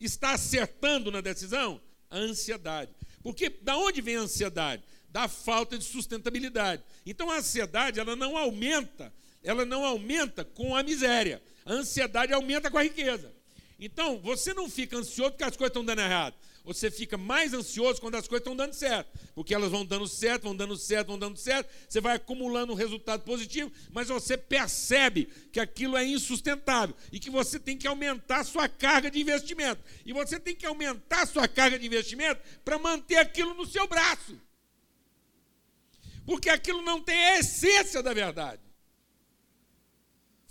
está acertando na decisão? A ansiedade. Porque da onde vem a ansiedade? Da falta de sustentabilidade. Então a ansiedade, ela não aumenta, ela não aumenta com a miséria. A ansiedade aumenta com a riqueza. Então, você não fica ansioso porque as coisas estão dando errado você fica mais ansioso quando as coisas estão dando certo, porque elas vão dando certo, vão dando certo, vão dando certo, você vai acumulando um resultado positivo, mas você percebe que aquilo é insustentável e que você tem que aumentar a sua carga de investimento. E você tem que aumentar a sua carga de investimento para manter aquilo no seu braço. Porque aquilo não tem a essência da verdade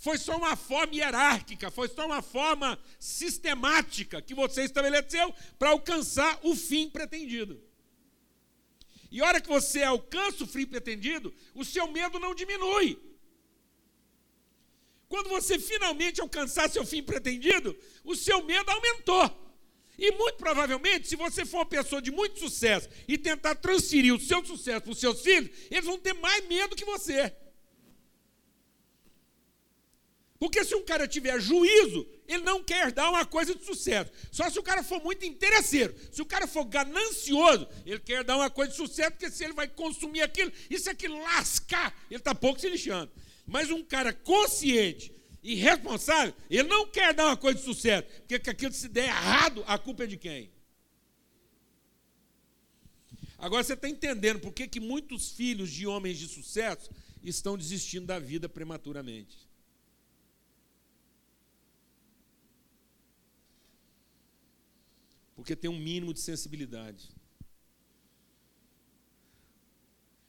foi só uma forma hierárquica, foi só uma forma sistemática que você estabeleceu para alcançar o fim pretendido. E a hora que você alcança o fim pretendido, o seu medo não diminui. Quando você finalmente alcançar seu fim pretendido, o seu medo aumentou. E muito provavelmente, se você for uma pessoa de muito sucesso e tentar transferir o seu sucesso para os seus filhos, eles vão ter mais medo que você. Porque se um cara tiver juízo, ele não quer dar uma coisa de sucesso. Só se o cara for muito interesseiro. Se o cara for ganancioso, ele quer dar uma coisa de sucesso, porque se ele vai consumir aquilo, e se aquilo lascar, ele está pouco se lixando. Mas um cara consciente e responsável, ele não quer dar uma coisa de sucesso, porque que aquilo se der errado, a culpa é de quem? Agora você está entendendo por que, que muitos filhos de homens de sucesso estão desistindo da vida prematuramente. Porque tem um mínimo de sensibilidade.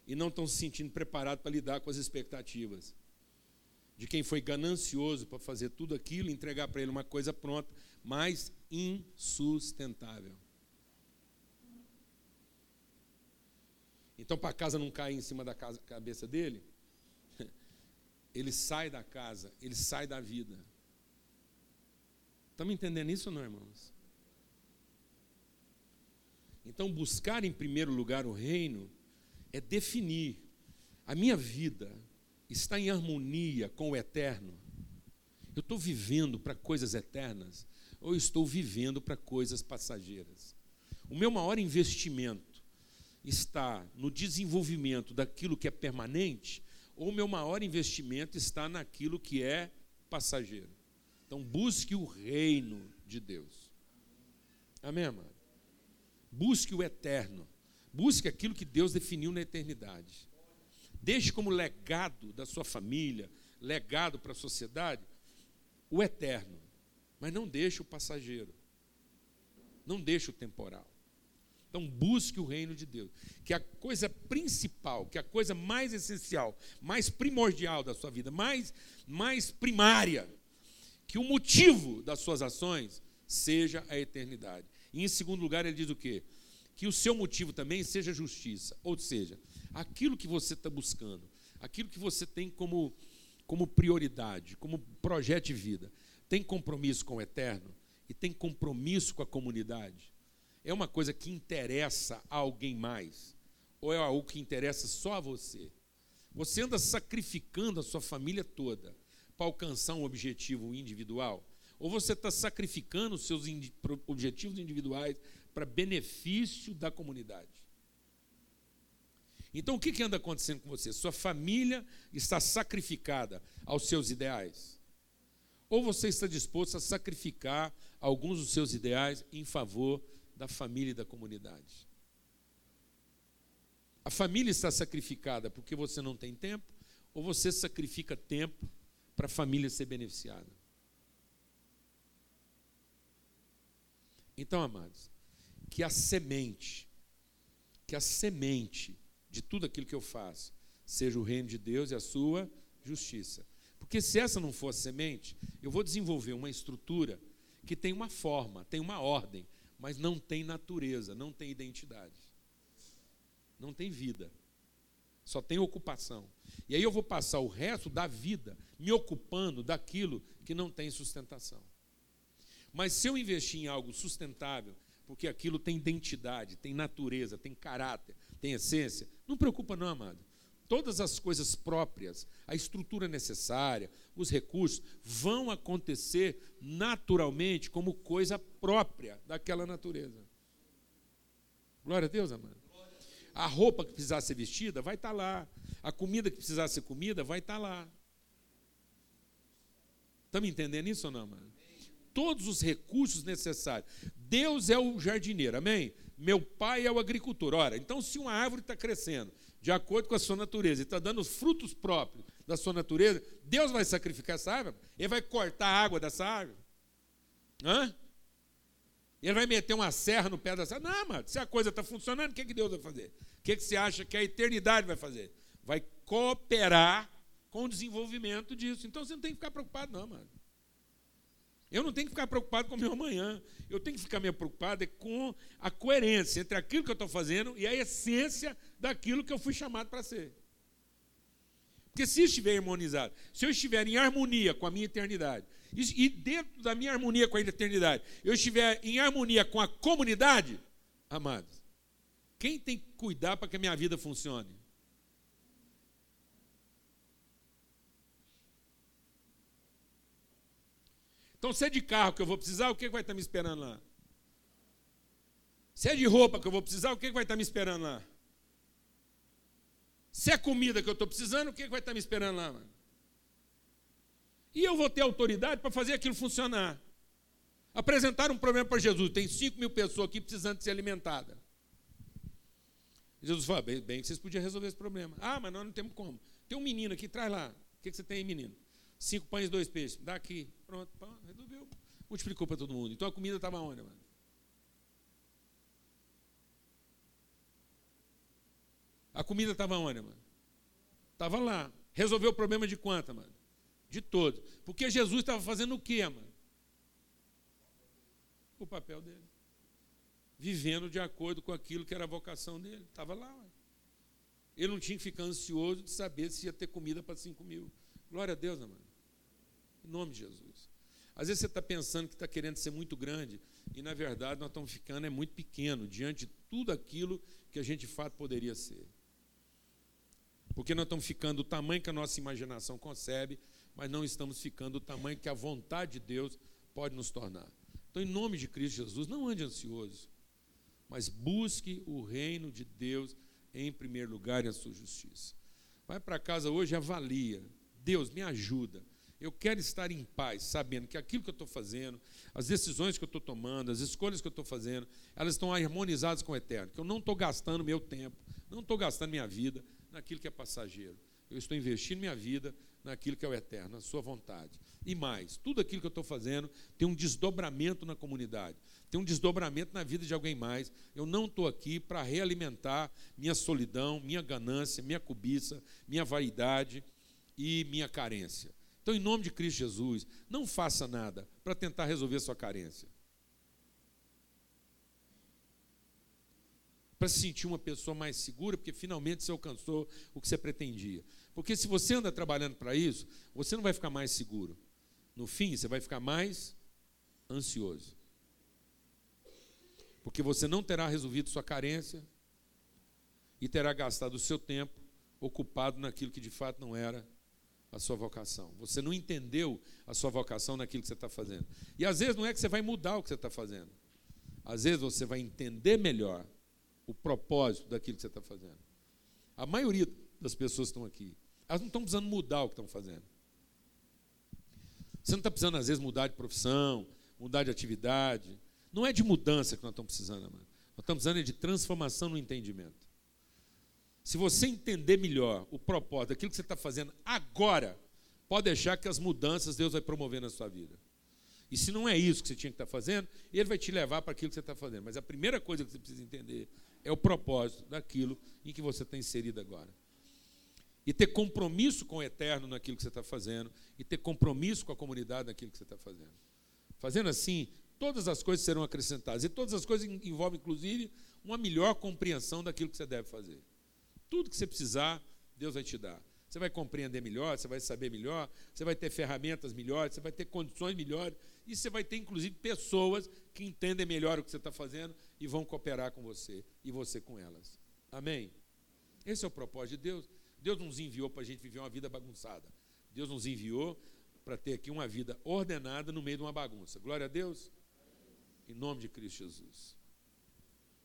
E não estão se sentindo preparados para lidar com as expectativas de quem foi ganancioso para fazer tudo aquilo, entregar para ele uma coisa pronta, mas insustentável. Então, para a casa não cair em cima da casa, cabeça dele, ele sai da casa, ele sai da vida. Estamos entendendo isso, não, irmãos? Então, buscar em primeiro lugar o reino é definir a minha vida está em harmonia com o eterno. Eu estou vivendo para coisas eternas ou estou vivendo para coisas passageiras? O meu maior investimento está no desenvolvimento daquilo que é permanente ou o meu maior investimento está naquilo que é passageiro? Então, busque o reino de Deus. Amém, amado? Busque o eterno. Busque aquilo que Deus definiu na eternidade. Deixe como legado da sua família, legado para a sociedade, o eterno. Mas não deixe o passageiro. Não deixe o temporal. Então busque o reino de Deus. Que a coisa principal, que a coisa mais essencial, mais primordial da sua vida, mais, mais primária, que o motivo das suas ações seja a eternidade. E em segundo lugar, ele diz o quê? que o seu motivo também seja justiça. Ou seja, aquilo que você está buscando, aquilo que você tem como, como prioridade, como projeto de vida, tem compromisso com o eterno e tem compromisso com a comunidade. É uma coisa que interessa a alguém mais? Ou é algo que interessa só a você? Você anda sacrificando a sua família toda para alcançar um objetivo individual? Ou você está sacrificando os seus objetivos individuais para benefício da comunidade. Então, o que, que anda acontecendo com você? Sua família está sacrificada aos seus ideais? Ou você está disposto a sacrificar alguns dos seus ideais em favor da família e da comunidade? A família está sacrificada porque você não tem tempo? Ou você sacrifica tempo para a família ser beneficiada? Então, amados, que a semente, que a semente de tudo aquilo que eu faço seja o reino de Deus e a sua justiça. Porque se essa não for a semente, eu vou desenvolver uma estrutura que tem uma forma, tem uma ordem, mas não tem natureza, não tem identidade. Não tem vida. Só tem ocupação. E aí eu vou passar o resto da vida me ocupando daquilo que não tem sustentação. Mas se eu investir em algo sustentável, porque aquilo tem identidade, tem natureza, tem caráter, tem essência. Não preocupa não, amado. Todas as coisas próprias, a estrutura necessária, os recursos vão acontecer naturalmente como coisa própria daquela natureza. Glória a Deus, amado. A roupa que precisar ser vestida vai estar lá. A comida que precisar ser comida vai estar lá. Estamos entendendo isso ou não, amado? Todos os recursos necessários. Deus é o jardineiro, amém? Meu pai é o agricultor. Ora, então se uma árvore está crescendo de acordo com a sua natureza e está dando os frutos próprios da sua natureza, Deus vai sacrificar essa árvore? Ele vai cortar a água dessa árvore? Hã? Ele vai meter uma serra no pé dessa árvore? Não, mano, se a coisa está funcionando, o que, que Deus vai fazer? O que, que você acha que a eternidade vai fazer? Vai cooperar com o desenvolvimento disso. Então você não tem que ficar preocupado, não, mano. Eu não tenho que ficar preocupado com o meu amanhã. Eu tenho que ficar meio preocupado é com a coerência entre aquilo que eu estou fazendo e a essência daquilo que eu fui chamado para ser. Porque se estiver harmonizado, se eu estiver em harmonia com a minha eternidade, e dentro da minha harmonia com a eternidade, eu estiver em harmonia com a comunidade, amados, quem tem que cuidar para que a minha vida funcione? Então, se é de carro que eu vou precisar, o que vai estar me esperando lá? Se é de roupa que eu vou precisar, o que vai estar me esperando lá? Se é comida que eu estou precisando, o que vai estar me esperando lá, mano? E eu vou ter autoridade para fazer aquilo funcionar. Apresentaram um problema para Jesus. Tem 5 mil pessoas aqui precisando de ser alimentadas. Jesus fala, bem, bem que vocês podiam resolver esse problema. Ah, mas nós não temos como. Tem um menino aqui, traz lá. O que, que você tem aí, menino? Cinco pães dois peixes. Dá aqui. Pronto, pá, resolveu. Multiplicou para todo mundo. Então a comida estava onde, mano? A comida estava onde, mano? Estava lá. Resolveu o problema de quanta, mano? De todos. Porque Jesus estava fazendo o quê, mano? O papel dele vivendo de acordo com aquilo que era a vocação dele. Estava lá. Ué. Ele não tinha que ficar ansioso de saber se ia ter comida para 5 mil. Glória a Deus, amado. Em nome de Jesus. Às vezes você está pensando que está querendo ser muito grande, e na verdade nós estamos ficando é muito pequeno diante de tudo aquilo que a gente de fato poderia ser. Porque nós estamos ficando o tamanho que a nossa imaginação concebe, mas não estamos ficando o tamanho que a vontade de Deus pode nos tornar. Então, em nome de Cristo Jesus, não ande ansioso mas busque o reino de Deus em primeiro lugar e a sua justiça. Vai para casa hoje e avalia. Deus, me ajuda. Eu quero estar em paz, sabendo que aquilo que eu estou fazendo, as decisões que eu estou tomando, as escolhas que eu estou fazendo, elas estão harmonizadas com o eterno. Que eu não estou gastando meu tempo, não estou gastando minha vida naquilo que é passageiro. Eu estou investindo minha vida naquilo que é o eterno, na sua vontade. E mais, tudo aquilo que eu estou fazendo tem um desdobramento na comunidade, tem um desdobramento na vida de alguém mais. Eu não estou aqui para realimentar minha solidão, minha ganância, minha cobiça, minha vaidade e minha carência. Então, em nome de Cristo Jesus, não faça nada para tentar resolver sua carência. Para se sentir uma pessoa mais segura, porque finalmente você alcançou o que você pretendia. Porque se você anda trabalhando para isso, você não vai ficar mais seguro. No fim, você vai ficar mais ansioso. Porque você não terá resolvido sua carência e terá gastado o seu tempo ocupado naquilo que de fato não era a sua vocação. Você não entendeu a sua vocação naquilo que você está fazendo. E às vezes não é que você vai mudar o que você está fazendo. Às vezes você vai entender melhor o propósito daquilo que você está fazendo. A maioria das pessoas que estão aqui elas não estão precisando mudar o que estão fazendo. Você não está precisando, às vezes, mudar de profissão, mudar de atividade. Não é de mudança que nós estamos precisando, amado. Nós estamos precisando de transformação no entendimento. Se você entender melhor o propósito daquilo que você está fazendo agora, pode deixar que as mudanças Deus vai promover na sua vida. E se não é isso que você tinha que estar fazendo, Ele vai te levar para aquilo que você está fazendo. Mas a primeira coisa que você precisa entender é o propósito daquilo em que você está inserido agora e ter compromisso com o eterno naquilo que você está fazendo, e ter compromisso com a comunidade naquilo que você está fazendo. Fazendo assim, todas as coisas serão acrescentadas, e todas as coisas envolvem, inclusive, uma melhor compreensão daquilo que você deve fazer. Tudo que você precisar, Deus vai te dar. Você vai compreender melhor, você vai saber melhor, você vai ter ferramentas melhores, você vai ter condições melhores, e você vai ter, inclusive, pessoas que entendem melhor o que você está fazendo e vão cooperar com você, e você com elas. Amém? Esse é o propósito de Deus. Deus nos enviou para a gente viver uma vida bagunçada. Deus nos enviou para ter aqui uma vida ordenada no meio de uma bagunça. Glória a Deus. Em nome de Cristo Jesus.